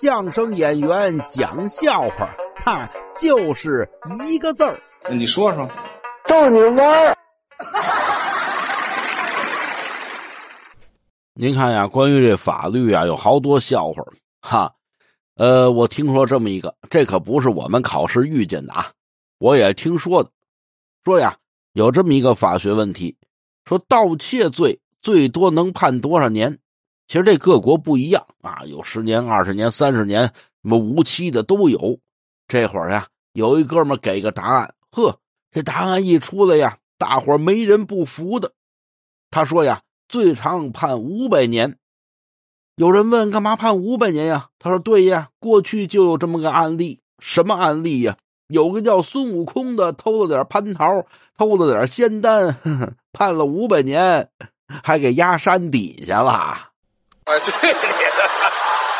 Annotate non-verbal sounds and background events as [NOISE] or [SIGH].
相声演员讲笑话，他就是一个字儿。你说说，逗你玩儿。[LAUGHS] 您看呀，关于这法律啊，有好多笑话哈。呃，我听说这么一个，这可不是我们考试遇见的啊，我也听说的。说呀，有这么一个法学问题，说盗窃罪最多能判多少年？其实这各国不一样啊，有十年、二十年、三十年，什么无期的都有。这会儿呀，有一哥们给个答案，呵，这答案一出来呀，大伙没人不服的。他说呀，最长判五百年。有人问干嘛判五百年呀？他说对呀，过去就有这么个案例。什么案例呀？有个叫孙悟空的偷了点蟠桃，偷了点仙丹，判了五百年，还给压山底下了。It's [LAUGHS]